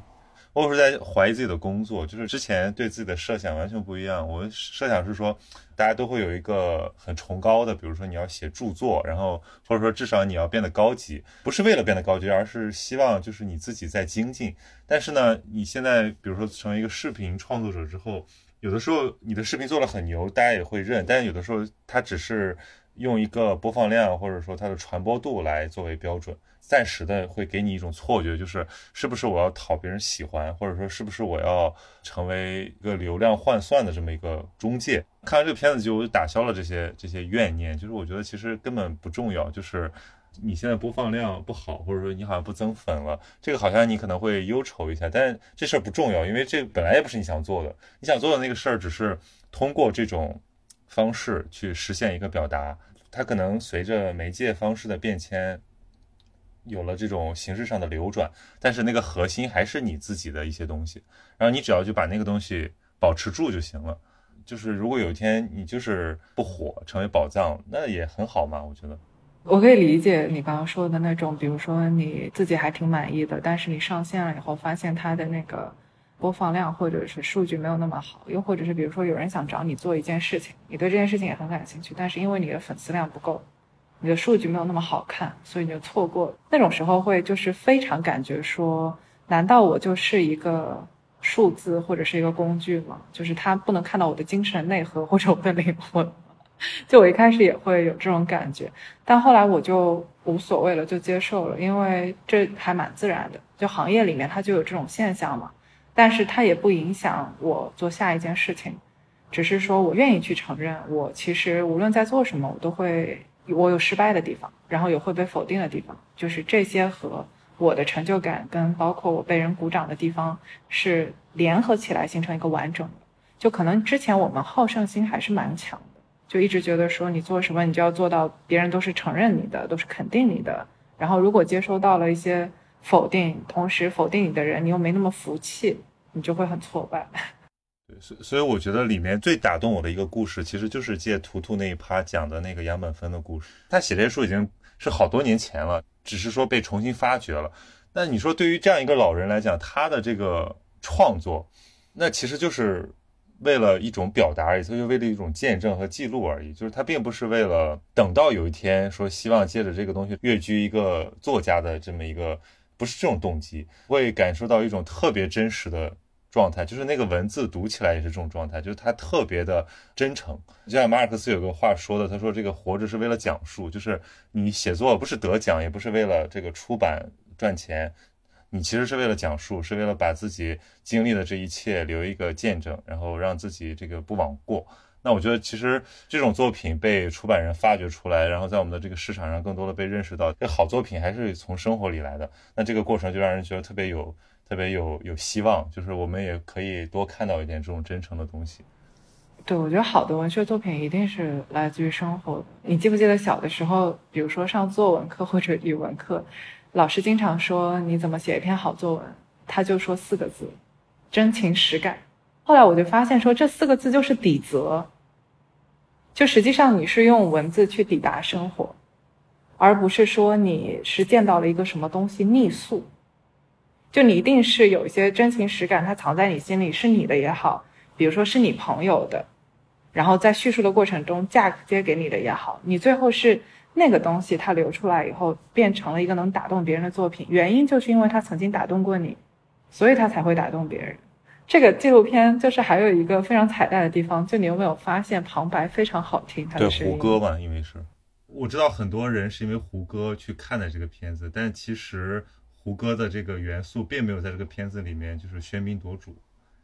我是在怀疑自己的工作，就是之前对自己的设想完全不一样。我设想是说，大家都会有一个很崇高的，比如说你要写著作，然后或者说至少你要变得高级，不是为了变得高级，而是希望就是你自己在精进。但是呢，你现在比如说成为一个视频创作者之后，有的时候你的视频做的很牛，大家也会认，但是有的时候它只是。用一个播放量或者说它的传播度来作为标准，暂时的会给你一种错觉，就是是不是我要讨别人喜欢，或者说是不是我要成为一个流量换算的这么一个中介。看完这个片子就我就打消了这些这些怨念，就是我觉得其实根本不重要，就是你现在播放量不好，或者说你好像不增粉了，这个好像你可能会忧愁一下，但是这事儿不重要，因为这本来也不是你想做的，你想做的那个事儿只是通过这种方式去实现一个表达。它可能随着媒介方式的变迁，有了这种形式上的流转，但是那个核心还是你自己的一些东西。然后你只要就把那个东西保持住就行了。就是如果有一天你就是不火，成为宝藏，那也很好嘛，我觉得。我可以理解你刚刚说的那种，比如说你自己还挺满意的，但是你上线了以后发现它的那个。播放量或者是数据没有那么好，又或者是比如说有人想找你做一件事情，你对这件事情也很感兴趣，但是因为你的粉丝量不够，你的数据没有那么好看，所以你就错过了。那种时候会就是非常感觉说，难道我就是一个数字或者是一个工具吗？就是他不能看到我的精神内核或者我的灵魂。就我一开始也会有这种感觉，但后来我就无所谓了，就接受了，因为这还蛮自然的。就行业里面它就有这种现象嘛。但是它也不影响我做下一件事情，只是说我愿意去承认，我其实无论在做什么，我都会我有失败的地方，然后也会被否定的地方，就是这些和我的成就感跟包括我被人鼓掌的地方是联合起来形成一个完整的。就可能之前我们好胜心还是蛮强的，就一直觉得说你做什么你就要做到别人都是承认你的，都是肯定你的，然后如果接收到了一些否定，同时否定你的人，你又没那么服气。你就会很挫败。所所以我觉得里面最打动我的一个故事，其实就是借图图那一趴讲的那个杨本芬的故事。他写这些书已经是好多年前了，只是说被重新发掘了。那你说，对于这样一个老人来讲，他的这个创作，那其实就是为了一种表达而已，他就为了一种见证和记录而已。就是他并不是为了等到有一天说希望借着这个东西跃居一个作家的这么一个。不是这种动机，会感受到一种特别真实的状态，就是那个文字读起来也是这种状态，就是它特别的真诚。就像马尔克斯有个话说的，他说这个活着是为了讲述，就是你写作不是得奖，也不是为了这个出版赚钱，你其实是为了讲述，是为了把自己经历的这一切留一个见证，然后让自己这个不枉过。那我觉得，其实这种作品被出版人发掘出来，然后在我们的这个市场上更多的被认识到，这好作品还是从生活里来的。那这个过程就让人觉得特别有、特别有有希望，就是我们也可以多看到一点这种真诚的东西。对，我觉得好的文学作品一定是来自于生活。你记不记得小的时候，比如说上作文课或者语文课，老师经常说你怎么写一篇好作文，他就说四个字：真情实感。后来我就发现，说这四个字就是底泽，就实际上你是用文字去抵达生活，而不是说你是见到了一个什么东西逆诉，就你一定是有一些真情实感，它藏在你心里，是你的也好，比如说是你朋友的，然后在叙述的过程中嫁接给你的也好，你最后是那个东西它流出来以后变成了一个能打动别人的作品，原因就是因为它曾经打动过你，所以它才会打动别人。这个纪录片就是还有一个非常彩蛋的地方，就你有没有发现旁白非常好听？对，胡歌嘛，因为是我知道很多人是因为胡歌去看的这个片子，但其实胡胡歌的这个元素并没有在这个片子里面就是喧宾夺主，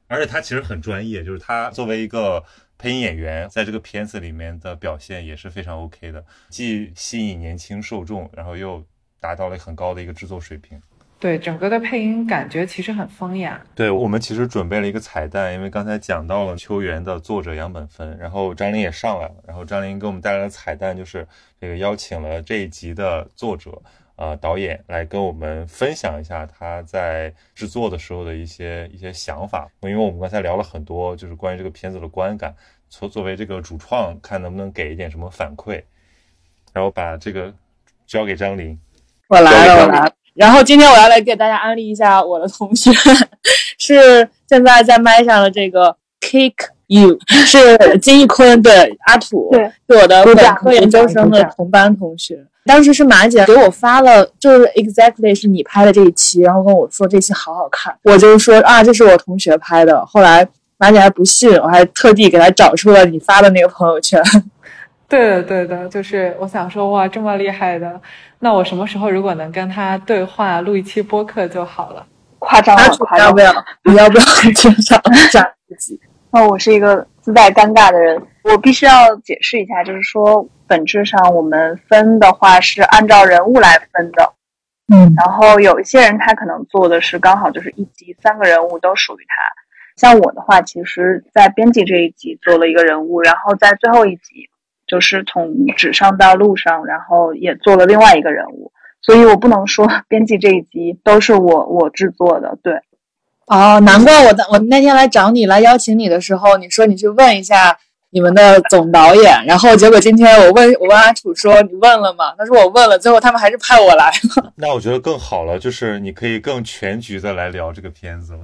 而且他其实很专业，就是他作为一个配音演员，在这个片子里面的表现也是非常 OK 的，既吸引年轻受众，然后又达到了很高的一个制作水平。对整个的配音感觉其实很风雅。对我们其实准备了一个彩蛋，因为刚才讲到了秋园的作者杨本芬，然后张琳也上来了，然后张琳给我们带来的彩蛋就是这个邀请了这一集的作者，呃，导演来跟我们分享一下他在制作的时候的一些一些想法。因为我们刚才聊了很多，就是关于这个片子的观感，作作为这个主创，看能不能给一点什么反馈，然后把这个交给张琳。我来了，我来了。然后今天我要来给大家安利一下我的同学，是现在在麦上的这个 Kick You，是金一坤对阿土，对，是我的本科研究生的同班同学。当时是马姐给我发了，就是 exactly 是你拍的这一期，然后跟我说这期好好看，我就说啊，这是我同学拍的。后来马姐还不信，我还特地给她找出了你发的那个朋友圈。对的，对的，就是我想说，哇，这么厉害的，那我什么时候如果能跟他对话，录一期播客就好了。夸张了，夸张要不要？你要不要 介绍一下自己？那我是一个自带尴尬的人，我必须要解释一下，就是说，本质上我们分的话是按照人物来分的，嗯，然后有一些人他可能做的是刚好就是一集三个人物都属于他，像我的话，其实在编辑这一集做了一个人物，然后在最后一集。就是从纸上到路上，然后也做了另外一个人物，所以我不能说编辑这一集都是我我制作的。对，哦，难怪我我那天来找你来邀请你的时候，你说你去问一下你们的总导演，然后结果今天我问我问阿楚说你问了吗？他说我问了，最后他们还是派我来了。那我觉得更好了，就是你可以更全局的来聊这个片子了。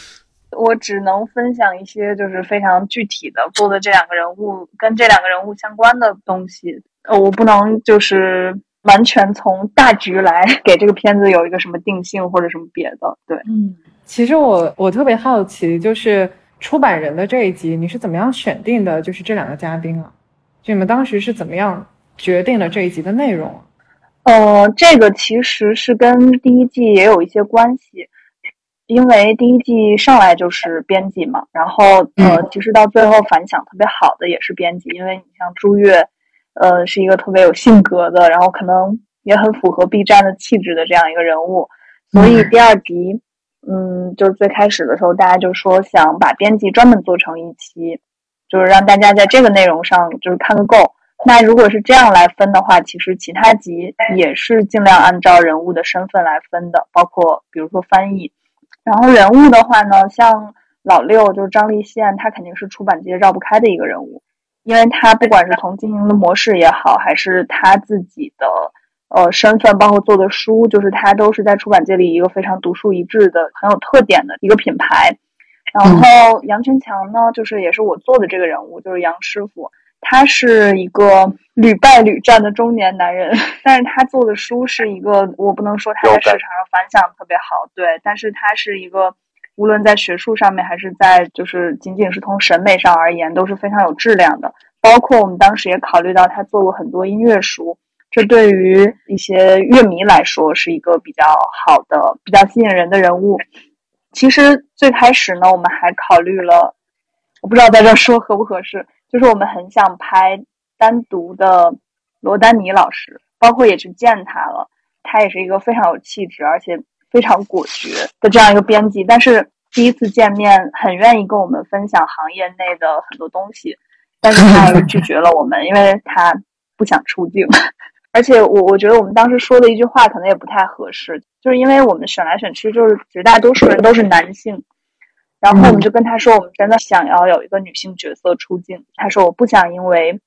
我只能分享一些就是非常具体的做的这两个人物跟这两个人物相关的东西，呃，我不能就是完全从大局来给这个片子有一个什么定性或者什么别的。对，嗯，其实我我特别好奇，就是出版人的这一集你是怎么样选定的？就是这两个嘉宾啊，就你们当时是怎么样决定了这一集的内容？呃，这个其实是跟第一季也有一些关系。因为第一季上来就是编辑嘛，然后呃，其实到最后反响特别好的也是编辑，因为你像朱越，呃，是一个特别有性格的，然后可能也很符合 B 站的气质的这样一个人物，所以第二集，嗯，就是最开始的时候大家就说想把编辑专门做成一期，就是让大家在这个内容上就是看个够。那如果是这样来分的话，其实其他集也是尽量按照人物的身份来分的，包括比如说翻译。然后人物的话呢，像老六就是张立宪，他肯定是出版界绕不开的一个人物，因为他不管是从经营的模式也好，还是他自己的呃身份，包括做的书，就是他都是在出版界里一个非常独树一帜的、很有特点的一个品牌。然后杨全强呢，就是也是我做的这个人物，就是杨师傅。他是一个屡败屡战的中年男人，但是他做的书是一个，我不能说他在市场上反响特别好，对，但是他是一个，无论在学术上面还是在就是仅仅是从审美上而言都是非常有质量的。包括我们当时也考虑到他做过很多音乐书，这对于一些乐迷来说是一个比较好的、比较吸引人的人物。其实最开始呢，我们还考虑了，我不知道在这说合不合适。就是我们很想拍单独的罗丹尼老师，包括也去见他了。他也是一个非常有气质，而且非常果决的这样一个编辑。但是第一次见面，很愿意跟我们分享行业内的很多东西，但是他拒绝了我们，因为他不想出镜。而且我我觉得我们当时说的一句话可能也不太合适，就是因为我们选来选去，就是绝大多数人都是男性。然后我们就跟他说，我们真的想要有一个女性角色出镜。他说我不想因为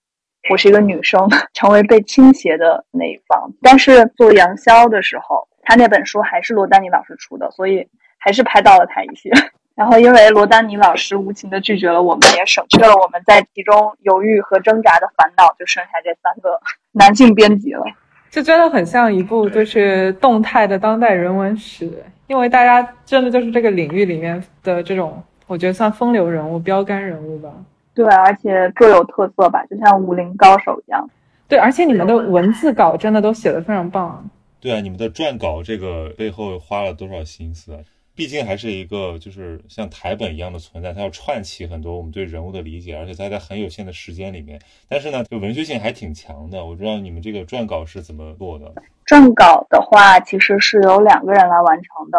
我是一个女生 成为被倾斜的那一方。但是做杨逍的时候，他那本书还是罗丹尼老师出的，所以还是拍到了他一些。然后因为罗丹尼老师无情的拒绝了我们，也省去了我们在其中犹豫和挣扎的烦恼，就剩下这三个男性编辑了。这真的很像一部就是动态的当代人文史。因为大家真的就是这个领域里面的这种，我觉得算风流人物、标杆人物吧。对，而且各有特色吧，就像武林高手一样。对，而且你们的文字稿真的都写的非常棒。对啊，你们的撰稿这个背后花了多少心思啊？毕竟还是一个就是像台本一样的存在，它要串起很多我们对人物的理解，而且它在很有限的时间里面。但是呢，就文学性还挺强的。我知道你们这个撰稿是怎么做的？撰稿的话，其实是由两个人来完成的。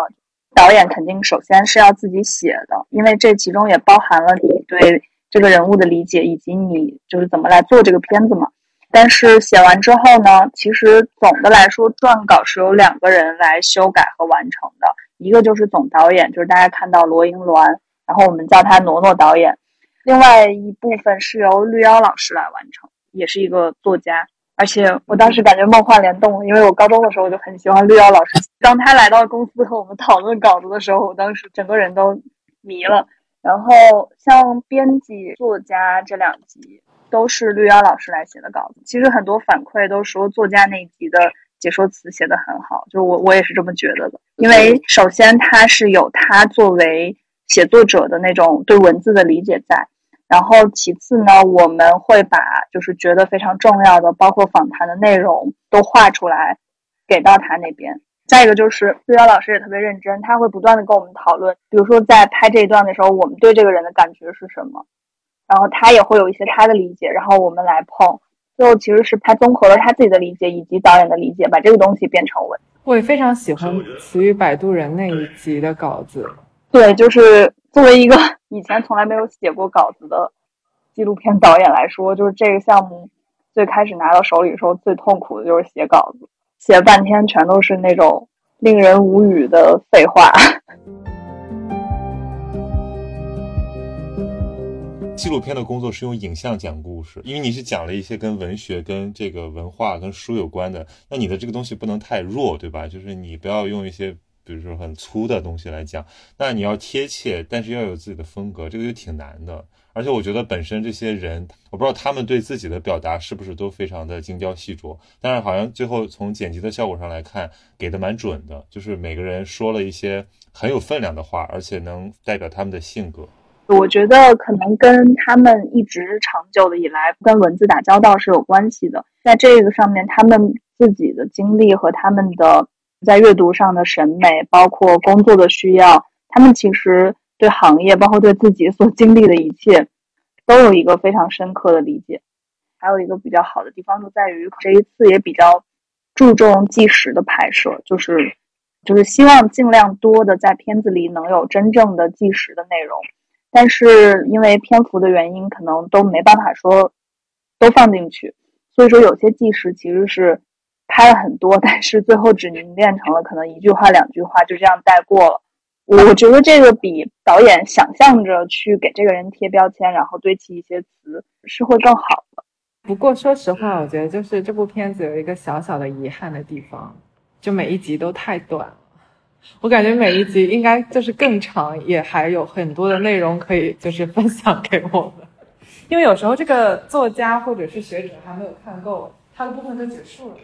导演肯定首先是要自己写的，因为这其中也包含了你对这个人物的理解，以及你就是怎么来做这个片子嘛。但是写完之后呢，其实总的来说，撰稿是由两个人来修改和完成的。一个就是总导演，就是大家看到罗英鸾，然后我们叫他挪挪导演。另外一部分是由绿妖老师来完成，也是一个作家。而且我当时感觉梦幻联动，因为我高中的时候我就很喜欢绿妖老师。当他来到公司和我们讨论稿子的时候，我当时整个人都迷了。然后像编辑、作家这两集都是绿妖老师来写的稿子。其实很多反馈都说作家那一集的。解说词写的很好，就我我也是这么觉得的。因为首先他是有他作为写作者的那种对文字的理解在，然后其次呢，我们会把就是觉得非常重要的，包括访谈的内容都画出来，给到他那边。再一个就是绿妖老师也特别认真，他会不断的跟我们讨论，比如说在拍这一段的时候，我们对这个人的感觉是什么，然后他也会有一些他的理解，然后我们来碰。最后其实是他综合了他自己的理解以及导演的理解，把这个东西变成文。我也非常喜欢《词语摆渡人》那一集的稿子。对，就是作为一个 以前从来没有写过稿子的纪录片导演来说，就是这个项目最开始拿到手里的时候，最痛苦的就是写稿子，写半天全都是那种令人无语的废话。纪录片的工作是用影像讲故事，因为你是讲了一些跟文学、跟这个文化、跟书有关的，那你的这个东西不能太弱，对吧？就是你不要用一些，比如说很粗的东西来讲，那你要贴切，但是要有自己的风格，这个就挺难的。而且我觉得本身这些人，我不知道他们对自己的表达是不是都非常的精雕细琢，但是好像最后从剪辑的效果上来看，给的蛮准的，就是每个人说了一些很有分量的话，而且能代表他们的性格。我觉得可能跟他们一直长久的以来跟文字打交道是有关系的，在这个上面，他们自己的经历和他们的在阅读上的审美，包括工作的需要，他们其实对行业，包括对自己所经历的一切，都有一个非常深刻的理解。还有一个比较好的地方就在于这一次也比较注重纪实的拍摄，就是就是希望尽量多的在片子里能有真正的纪实的内容。但是因为篇幅的原因，可能都没办法说都放进去，所以说有些纪实其实是拍了很多，但是最后只凝练成了可能一句话、两句话，就这样带过了。我觉得这个比导演想象着去给这个人贴标签，然后堆砌一些词是会更好的。不过说实话，我觉得就是这部片子有一个小小的遗憾的地方，就每一集都太短。我感觉每一集应该就是更长，也还有很多的内容可以就是分享给我们。因为有时候这个作家或者是学者还没有看够，他的部分就结束了。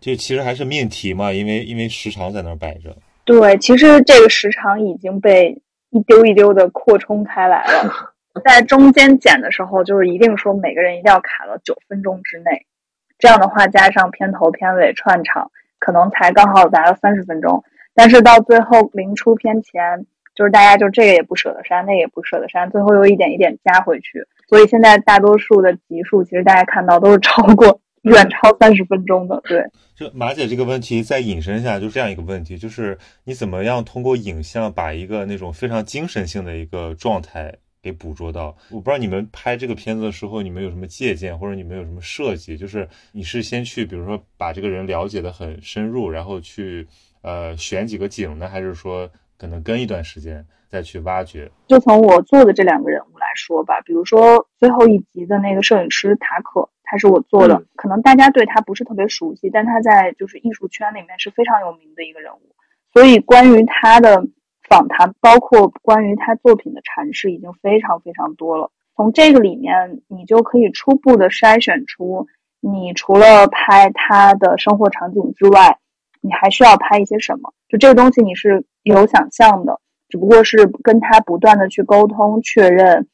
就其实还是命题嘛，因为因为时长在那儿摆着。对，其实这个时长已经被一丢一丢的扩充开来了。在中间剪的时候，就是一定说每个人一定要卡到九分钟之内，这样的话加上片头片尾串场，可能才刚好达到三十分钟。但是到最后临出片前，就是大家就这个也不舍得删，那个也不舍得删，最后又一点一点加回去。所以现在大多数的集数，其实大家看到都是超过远超三十分钟的。对，就马姐这个问题再引申一下，就这样一个问题，就是你怎么样通过影像把一个那种非常精神性的一个状态给捕捉到？我不知道你们拍这个片子的时候，你们有什么借鉴，或者你们有什么设计？就是你是先去，比如说把这个人了解的很深入，然后去。呃，选几个景呢，还是说可能跟一段时间再去挖掘？就从我做的这两个人物来说吧，比如说最后一集的那个摄影师塔可，他是我做的，可能大家对他不是特别熟悉，但他在就是艺术圈里面是非常有名的一个人物，所以关于他的访谈，包括关于他作品的阐释，已经非常非常多了。从这个里面，你就可以初步的筛选出，你除了拍他的生活场景之外。你还需要拍一些什么？就这个东西你是有想象的，只不过是跟他不断的去沟通、确认，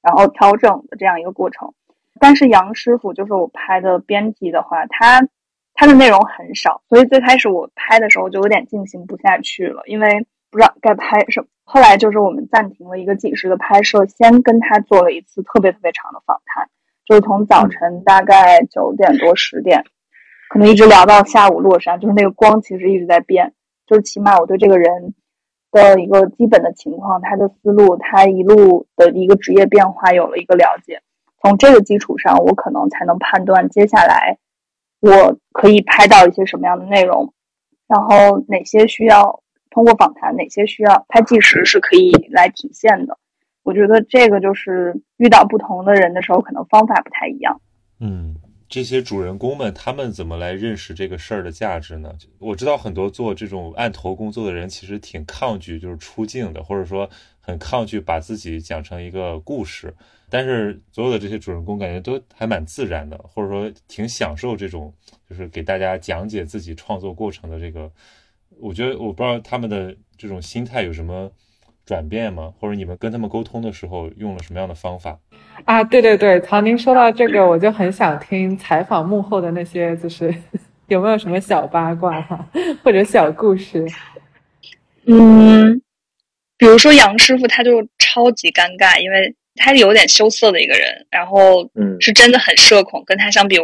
然后调整的这样一个过程。但是杨师傅就是我拍的编辑的话，他他的内容很少，所以最开始我拍的时候就有点进行不下去了，因为不知道该拍什么。后来就是我们暂停了一个几十的拍摄，先跟他做了一次特别特别长的访谈，就是从早晨大概九点多十点，可能一直聊到下午落山，就是那个光其实一直在变，就是起码我对这个人的一个基本的情况、他的思路、他一路的一个职业变化有了一个了解。从这个基础上，我可能才能判断接下来我可以拍到一些什么样的内容，然后哪些需要通过访谈，哪些需要拍纪实是可以来体现的。我觉得这个就是遇到不同的人的时候，可能方法不太一样。嗯，这些主人公们他们怎么来认识这个事儿的价值呢？我知道很多做这种案头工作的人其实挺抗拒就是出镜的，或者说很抗拒把自己讲成一个故事。但是所有的这些主人公感觉都还蛮自然的，或者说挺享受这种，就是给大家讲解自己创作过程的这个。我觉得我不知道他们的这种心态有什么转变吗？或者你们跟他们沟通的时候用了什么样的方法？啊，对对对，曹宁说到这个，我就很想听采访幕后的那些，就是 有没有什么小八卦哈 或者小故事？嗯，比如说杨师傅他就超级尴尬，因为。他是有点羞涩的一个人，然后嗯，是真的很社恐。跟他相比，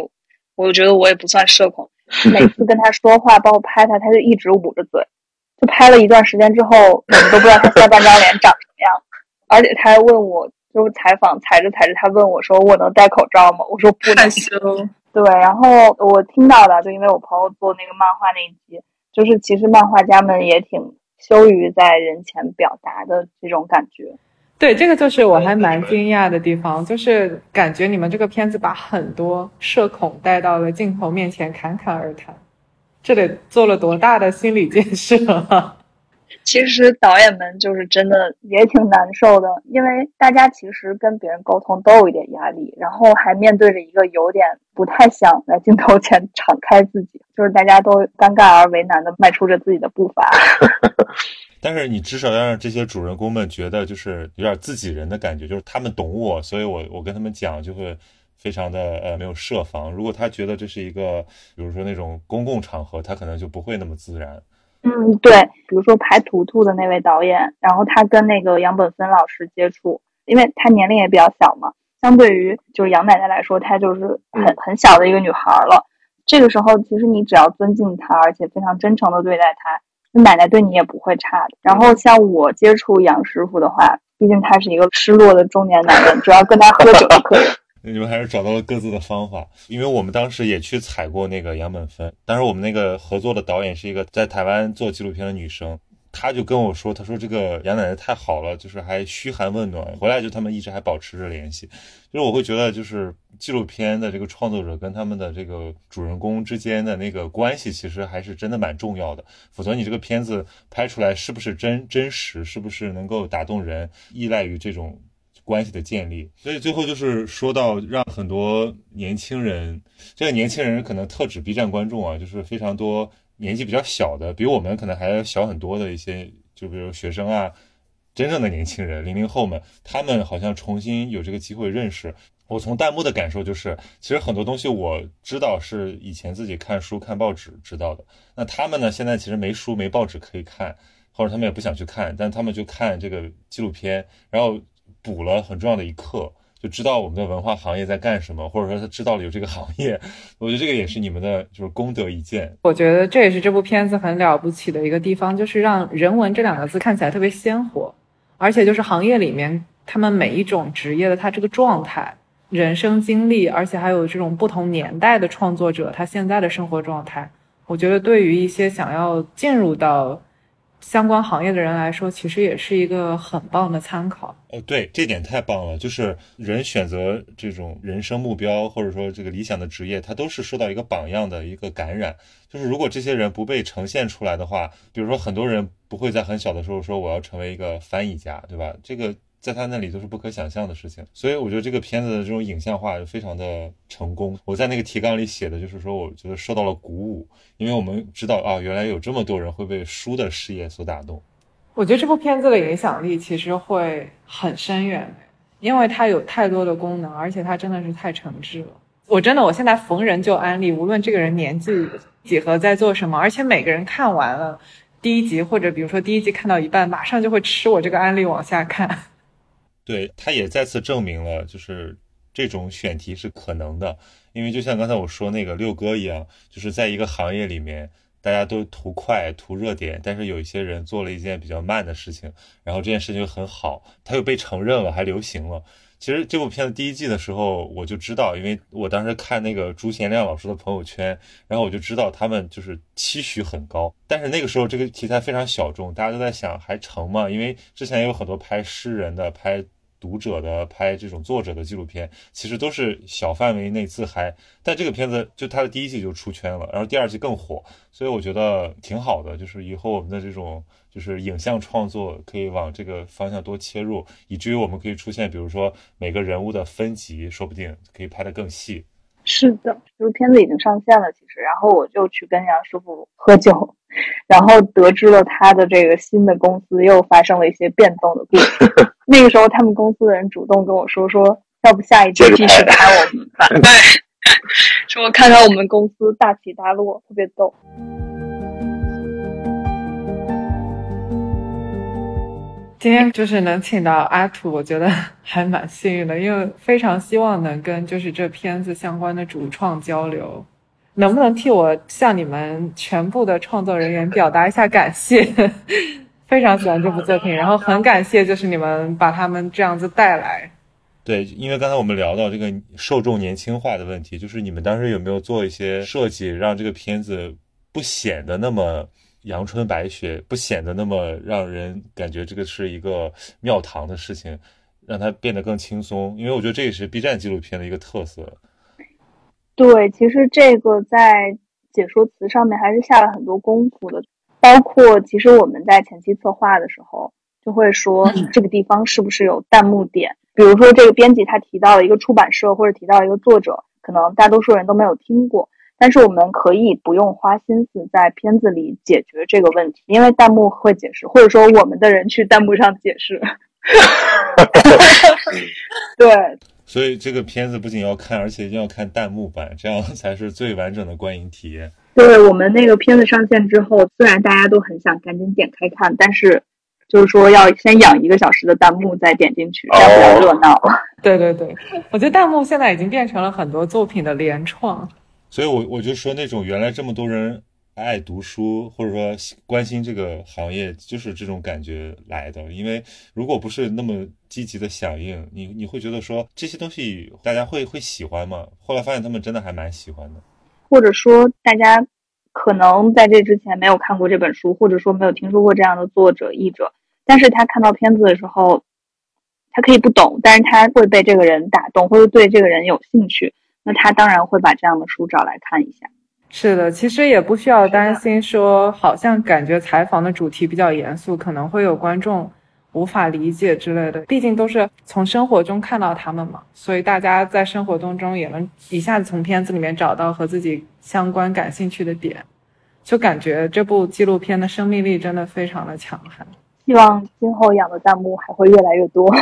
我觉得我也不算社恐。每次跟他说话，包括拍他，他就一直捂着嘴。就拍了一段时间之后，我们都不知道他下半张脸长什么样。而且他还问我，就是采访踩着踩着，他问我说：“我能戴口罩吗？”我说：“不能。”对，然后我听到的，就因为我朋友做那个漫画那一集，就是其实漫画家们也挺羞于在人前表达的这种感觉。对，这个就是我还蛮惊讶的地方，就是感觉你们这个片子把很多社恐带到了镜头面前侃侃而谈，这得做了多大的心理建设啊！其实导演们就是真的也挺难受的，因为大家其实跟别人沟通都有一点压力，然后还面对着一个有点不太想在镜头前 敞开自己，就是大家都尴尬而为难的迈出着自己的步伐。但是你至少要让这些主人公们觉得就是有点自己人的感觉，就是他们懂我，所以我我跟他们讲就会非常的呃没有设防。如果他觉得这是一个，比如说那种公共场合，他可能就不会那么自然。嗯，对，比如说拍《图图》的那位导演，然后他跟那个杨本芬老师接触，因为他年龄也比较小嘛，相对于就是杨奶奶来说，她就是很很小的一个女孩了。这个时候，其实你只要尊敬她，而且非常真诚的对待她。奶奶对你也不会差的。然后像我接触杨师傅的话，毕竟他是一个失落的中年男人，主要跟他喝酒就可以。你们还是找到了各自的方法，因为我们当时也去采过那个杨本芬，当时我们那个合作的导演是一个在台湾做纪录片的女生。她就跟我说：“她说这个杨奶奶太好了，就是还嘘寒问暖。回来就他们一直还保持着联系。就是我会觉得，就是纪录片的这个创作者跟他们的这个主人公之间的那个关系，其实还是真的蛮重要的。否则你这个片子拍出来是不是真真实，是不是能够打动人，依赖于这种关系的建立。所以最后就是说到让很多年轻人，这个年轻人可能特指 B 站观众啊，就是非常多。”年纪比较小的，比我们可能还要小很多的一些，就比如学生啊，真正的年轻人，零零后们，他们好像重新有这个机会认识。我从弹幕的感受就是，其实很多东西我知道是以前自己看书看报纸知道的。那他们呢，现在其实没书没报纸可以看，或者他们也不想去看，但他们就看这个纪录片，然后补了很重要的一课。就知道我们的文化行业在干什么，或者说他知道了有这个行业，我觉得这个也是你们的就是功德一件。我觉得这也是这部片子很了不起的一个地方，就是让人文这两个字看起来特别鲜活，而且就是行业里面他们每一种职业的他这个状态、人生经历，而且还有这种不同年代的创作者他现在的生活状态，我觉得对于一些想要进入到。相关行业的人来说，其实也是一个很棒的参考。哦，对，这点太棒了。就是人选择这种人生目标，或者说这个理想的职业，他都是受到一个榜样的一个感染。就是如果这些人不被呈现出来的话，比如说很多人不会在很小的时候说我要成为一个翻译家，对吧？这个。在他那里都是不可想象的事情，所以我觉得这个片子的这种影像化就非常的成功。我在那个提纲里写的就是说，我觉得受到了鼓舞，因为我们知道啊，原来有这么多人会被书的事业所打动。我觉得这部片子的影响力其实会很深远，因为它有太多的功能，而且它真的是太诚挚了。我真的我现在逢人就安利，无论这个人年纪几何在做什么，而且每个人看完了第一集或者比如说第一集看到一半，马上就会吃我这个安利往下看。对，他也再次证明了，就是这种选题是可能的，因为就像刚才我说那个六哥一样，就是在一个行业里面，大家都图快、图热点，但是有一些人做了一件比较慢的事情，然后这件事情很好，他又被承认了，还流行了。其实这部片子第一季的时候我就知道，因为我当时看那个朱贤亮老师的朋友圈，然后我就知道他们就是期许很高。但是那个时候这个题材非常小众，大家都在想还成吗？因为之前也有很多拍诗人的、拍读者的、拍这种作者的纪录片，其实都是小范围内自嗨。但这个片子就它的第一季就出圈了，然后第二季更火，所以我觉得挺好的。就是以后我们的这种。就是影像创作可以往这个方向多切入，以至于我们可以出现，比如说每个人物的分级，说不定可以拍得更细。是的，就是片子已经上线了，其实，然后我就去跟杨师傅喝酒，然后得知了他的这个新的公司又发生了一些变动的故事。那个时候，他们公司的人主动跟我说，说要不下一季继续拍我们吧，说看看我们公司大起大落，特别逗。今天就是能请到阿土，我觉得 还蛮幸运的，因为非常希望能跟就是这片子相关的主创交流，能不能替我向你们全部的创作人员表达一下感谢？非常喜欢这部作品，然后很感谢就是你们把他们这样子带来。对，因为刚才我们聊到这个受众年轻化的问题，就是你们当时有没有做一些设计，让这个片子不显得那么。阳春白雪不显得那么让人感觉这个是一个庙堂的事情，让它变得更轻松。因为我觉得这也是 B 站纪录片的一个特色。对，其实这个在解说词上面还是下了很多功夫的。包括其实我们在前期策划的时候，就会说这个地方是不是有弹幕点？比如说这个编辑他提到了一个出版社，或者提到一个作者，可能大多数人都没有听过。但是我们可以不用花心思在片子里解决这个问题，因为弹幕会解释，或者说我们的人去弹幕上解释。对，所以这个片子不仅要看，而且一定要看弹幕版，这样才是最完整的观影体验。对我们那个片子上线之后，虽然大家都很想赶紧点开看，但是就是说要先养一个小时的弹幕再点进去，这样比较热闹。对对对，我觉得弹幕现在已经变成了很多作品的联创。所以，我我就说那种原来这么多人爱读书，或者说关心这个行业，就是这种感觉来的。因为如果不是那么积极的响应，你你会觉得说这些东西大家会会喜欢吗？后来发现他们真的还蛮喜欢的。或者说，大家可能在这之前没有看过这本书，或者说没有听说过这样的作者译者，但是他看到片子的时候，他可以不懂，但是他会被这个人打动，或者对这个人有兴趣。那他当然会把这样的书找来看一下。是的，其实也不需要担心说，好像感觉采访的主题比较严肃，可能会有观众无法理解之类的。毕竟都是从生活中看到他们嘛，所以大家在生活当中也能一下子从片子里面找到和自己相关、感兴趣的点，就感觉这部纪录片的生命力真的非常的强悍。希望今后养的弹幕还会越来越多。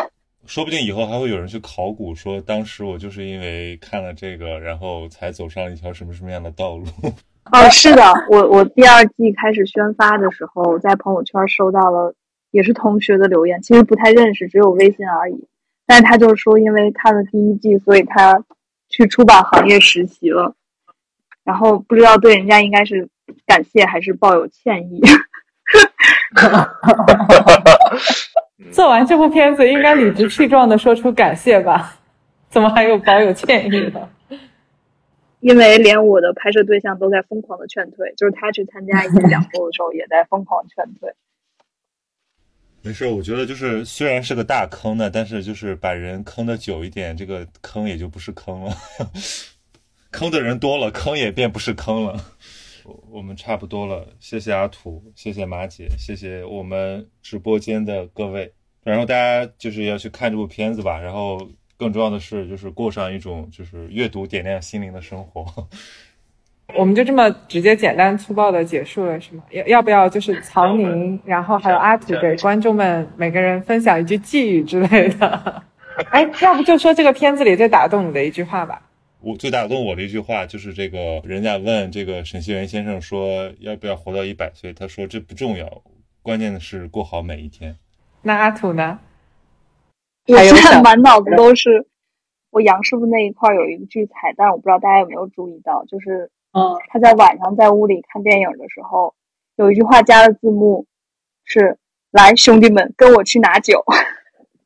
说不定以后还会有人去考古，说当时我就是因为看了这个，然后才走上了一条什么什么样的道路。哦，是的，我我第二季开始宣发的时候，在朋友圈收到了也是同学的留言，其实不太认识，只有微信而已。但他就说，因为看了第一季，所以他去出版行业实习了。然后不知道对人家应该是感谢还是抱有歉意。哈哈哈哈哈做完这部片子，应该理直气壮的说出感谢吧？怎么还有保有歉意呢？因为连我的拍摄对象都在疯狂的劝退，就是他去参加一些讲座的时候，也在疯狂劝退。没事，我觉得就是虽然是个大坑呢，但是就是把人坑的久一点，这个坑也就不是坑了。坑的人多了，坑也便不是坑了。我们差不多了，谢谢阿土，谢谢马姐，谢谢我们直播间的各位。然后大家就是要去看这部片子吧。然后更重要的是，就是过上一种就是阅读点亮心灵的生活。我们就这么直接简单粗暴的结束了，是吗？要要不要就是曹宁，然后还有阿土给观众们每个人分享一句寄语之类的？哎，要不就说这个片子里最打动你的一句话吧。我最打动我的一句话就是这个，人家问这个沈西元先生说要不要活到一百岁，他说这不重要，关键的是过好每一天。那阿土呢？我现在满脑子都是我杨师傅那一块有一句彩蛋，我不知道大家有没有注意到，就是嗯，他在晚上在屋里看电影的时候，有一句话加了字幕是“来兄弟们，跟我去拿酒”。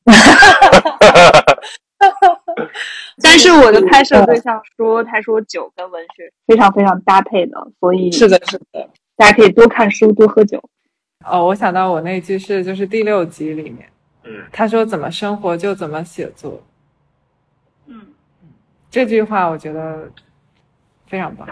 但是我的拍摄对象说，他说酒跟文学非常非常搭配的，所以是的，是的，大家可以多看书，多喝酒。哦，我想到我那句是就是第六集里面，嗯，他说怎么生活就怎么写作，嗯，这句话我觉得非常棒。